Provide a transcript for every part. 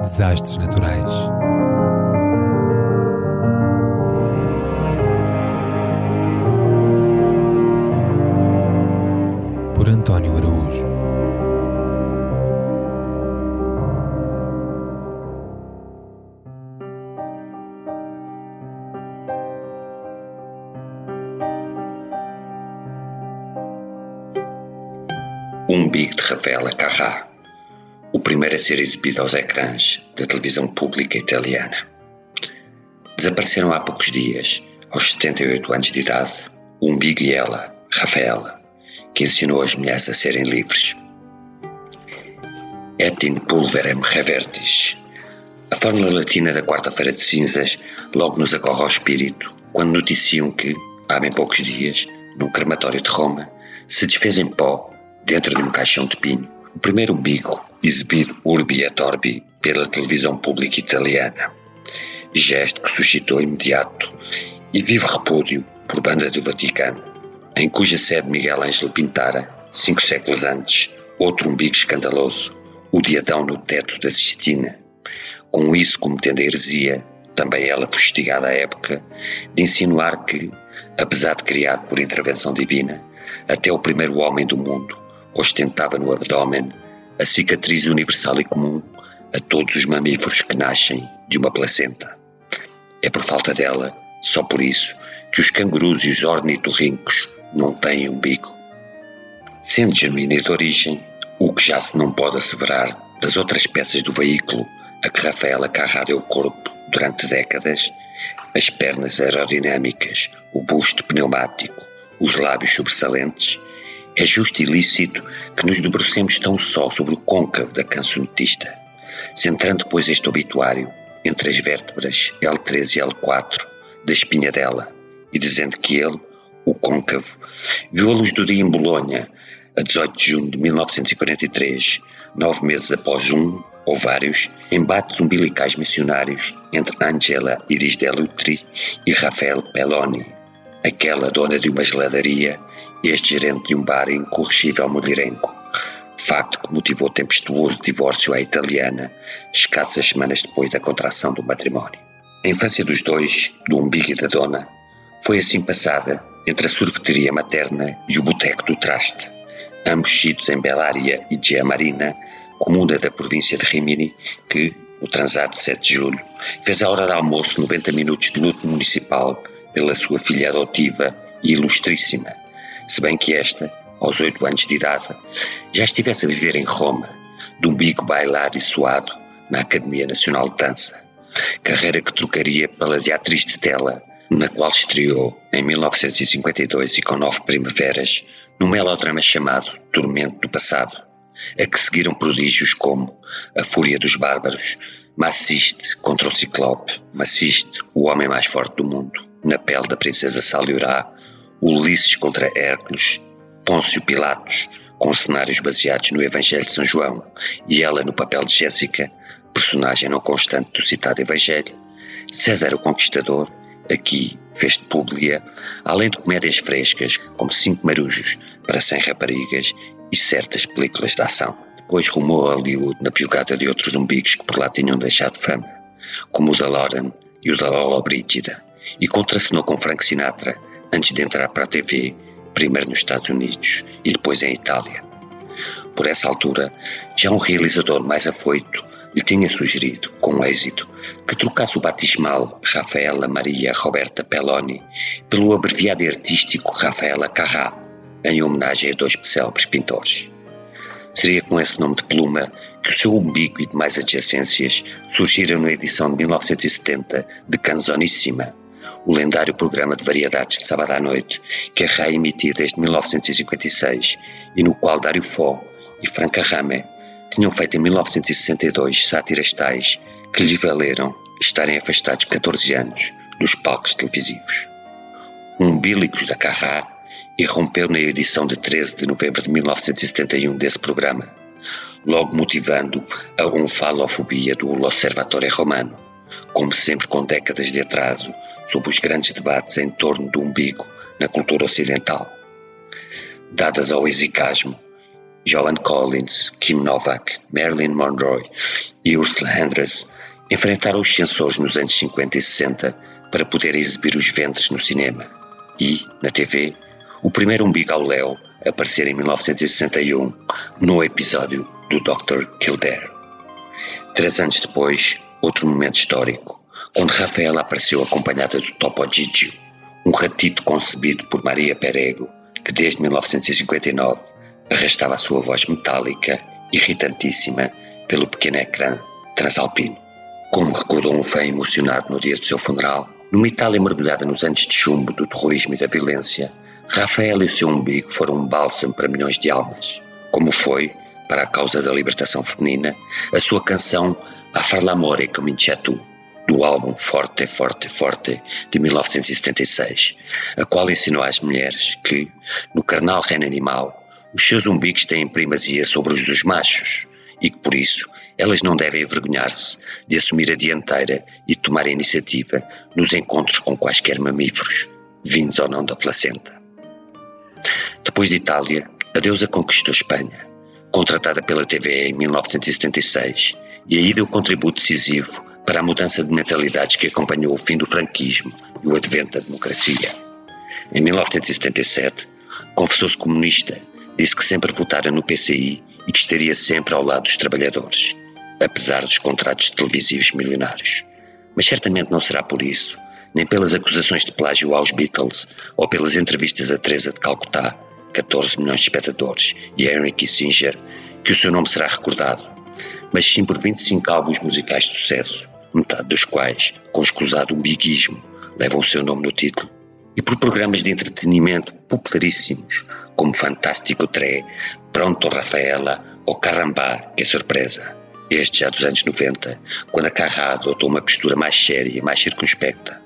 Desastres naturais. Por António Araújo. Umbigo de Rafaela Carrà, o primeiro a ser exibido aos ecrãs da televisão pública italiana. Desapareceram há poucos dias, aos 78 anos de idade, o umbigo e ela, Rafaela, que ensinou as mulheres a serem livres. Et in pulverem revertis. A fórmula latina da quarta-feira de cinzas logo nos acorre ao espírito quando noticiam que, há bem poucos dias, num crematório de Roma, se desfez em pó, dentro de um caixão de pinho, o primeiro umbigo exibido urbi et orbi pela televisão pública italiana. Gesto que suscitou imediato e vivo repúdio por banda do Vaticano, em cuja sede Miguel Ângelo pintara, cinco séculos antes, outro umbigo escandaloso, o de Adão no teto da Sistina, com isso cometendo a heresia, também ela fustigada à época, de insinuar que, apesar de criado por intervenção divina, até o primeiro homem do mundo ostentava no abdômen a cicatriz universal e comum a todos os mamíferos que nascem de uma placenta. É por falta dela, só por isso, que os cangurus e os ornitorrincos não têm umbigo. Sendo genuína de origem, o que já se não pode asseverar das outras peças do veículo a que Rafaela Carrá deu corpo durante décadas, as pernas aerodinâmicas, o busto pneumático, os lábios sobressalentes, é justo e lícito que nos debrucemos tão só sobre o côncavo da cancionetista, centrando depois este obituário entre as vértebras L3 e L4 da espinha dela e dizendo que ele, o côncavo, viu a luz do dia em Bolonha a 18 de junho de 1943, nove meses após um, ou vários, embates umbilicais missionários entre Angela Iris Delutri e Rafael Pelloni, aquela dona de uma geladaria este gerente de um bar incorrigível mulherengo, facto que motivou tempestuoso divórcio à italiana, escassas semanas depois da contração do matrimónio. A infância dos dois, do umbigo e da dona, foi assim passada entre a sorveteria materna e o boteco do traste, ambos sítios em Belária e Gia Marina, comuna da província de Rimini, que, no transado de 7 de julho, fez a hora de almoço 90 minutos de luto municipal pela sua filha adotiva e ilustríssima, se bem que esta, aos oito anos de idade, já estivesse a viver em Roma, de umbigo bailado e suado na Academia Nacional de Dança, carreira que trocaria pela de atriz de tela, na qual estreou em 1952 e com nove primaveras, num melodrama chamado Tormento do Passado, a que seguiram prodígios como A Fúria dos Bárbaros, Maciste contra o Ciclope, Maciste, o homem mais forte do mundo, na pele da princesa Saliorá, Ulisses contra Hércules, Pôncio Pilatos, com cenários baseados no Evangelho de São João, e ela no papel de Jéssica, personagem não constante do citado Evangelho, César o Conquistador, aqui fez de Públia, além de comédias frescas, como Cinco Marujos para Cem Raparigas e certas películas de ação. Depois rumou a Hollywood na pegada de outros umbigos que por lá tinham deixado fama, como o da Lauren e o da Lola Brígida, e contracenou com Frank Sinatra antes de entrar para a TV, primeiro nos Estados Unidos e depois em Itália. Por essa altura, já um realizador mais afoito lhe tinha sugerido, com êxito, que trocasse o batismal Rafaela Maria Roberta Pelloni pelo abreviado artístico Rafaela Carrà, em homenagem a dois célebres pintores. Seria com esse nome de pluma que o seu umbigo e demais adjacências surgiram na edição de 1970 de Canzonissima, o lendário programa de variedades de sábado à noite que a RAI emitia desde 1956 e no qual Dário Fó e Franca Rame tinham feito em 1962 sátiras tais que lhes valeram estarem afastados 14 anos dos palcos televisivos. Umbílicos da Carrá irrompeu na edição de 13 de novembro de 1971 desse programa, logo motivando a onfalofobia do L'Osservatore Romano, como sempre com décadas de atraso sobre os grandes debates em torno do umbigo na cultura ocidental. Dadas ao exicasmo, Joan Collins, Kim Novak, Marilyn Monroe e Ursula Andress enfrentaram os censores nos anos 50 e 60 para poder exibir os ventres no cinema. E, na TV, o primeiro umbigo ao Léo aparecer em 1961 no episódio do Dr. Kildare. Três anos depois, outro momento histórico, quando Rafaela apareceu acompanhada do Topo Gigio, um ratito concebido por Maria Perego, que desde 1959 arrastava a sua voz metálica, irritantíssima, pelo pequeno ecrã transalpino. Como recordou um fã emocionado no dia do seu funeral, numa Itália mergulhada nos anos de chumbo do terrorismo e da violência, Rafael e o seu umbigo foram um bálsamo para milhões de almas, como foi, para a causa da libertação feminina, a sua canção A far l'amore comincia tu, do álbum Forte, Forte, Forte, de 1976, a qual ensinou às mulheres que, no carnal reino animal, os seus umbigos têm primazia sobre os dos machos e que, por isso, elas não devem envergonhar-se de assumir a dianteira e tomar a iniciativa nos encontros com quaisquer mamíferos, vindos ou não da placenta. Depois de Itália, a deusa conquistou Espanha, contratada pela TV em 1976, e aí deu contributo decisivo para a mudança de mentalidades que acompanhou o fim do franquismo e o advento da democracia. Em 1977, confessou-se comunista, disse que sempre votara no PCI e que estaria sempre ao lado dos trabalhadores, apesar dos contratos televisivos milionários. Mas certamente não será por isso, nem pelas acusações de plágio aos Beatles ou pelas entrevistas a Teresa de Calcutá, 14 milhões de espectadores, e a Henry Kissinger, que o seu nome será recordado, mas sim por 25 álbuns musicais de sucesso, metade dos quais, com escusado umbiguismo, levam o seu nome no título, e por programas de entretenimento popularíssimos, como Fantástico Tré, Pronto Rafaela ou Carambá, que é surpresa. Este já dos anos 90, quando a Carrá adotou uma postura mais séria e mais circunspecta,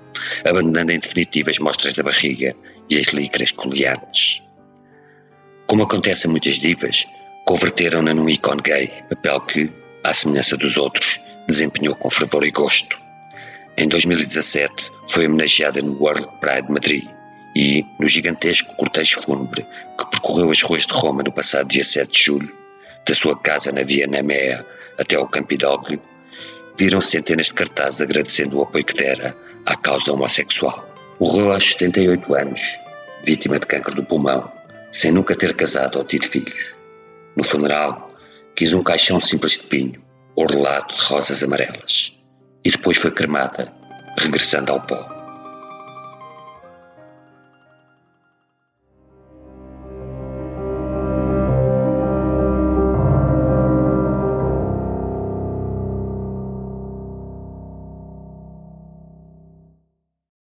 abandonando em definitiva as mostras da barriga e as licras coleantes. Como acontece a muitas divas, converteram-na num ícone gay, papel que, à semelhança dos outros, desempenhou com fervor e gosto. Em 2017 foi homenageada no World Pride Madrid e, no gigantesco cortejo fúnebre que percorreu as ruas de Roma no passado dia 7 de julho, da sua casa na Via Nemea até ao Campidoglio, viram centenas de cartazes agradecendo o apoio que dera à causa homossexual. Morreu aos 78 anos, vítima de câncer do pulmão, sem nunca ter casado ou tido filhos. No funeral, quis um caixão simples de pinho, orlado de rosas amarelas, e depois foi cremada, regressando ao pó.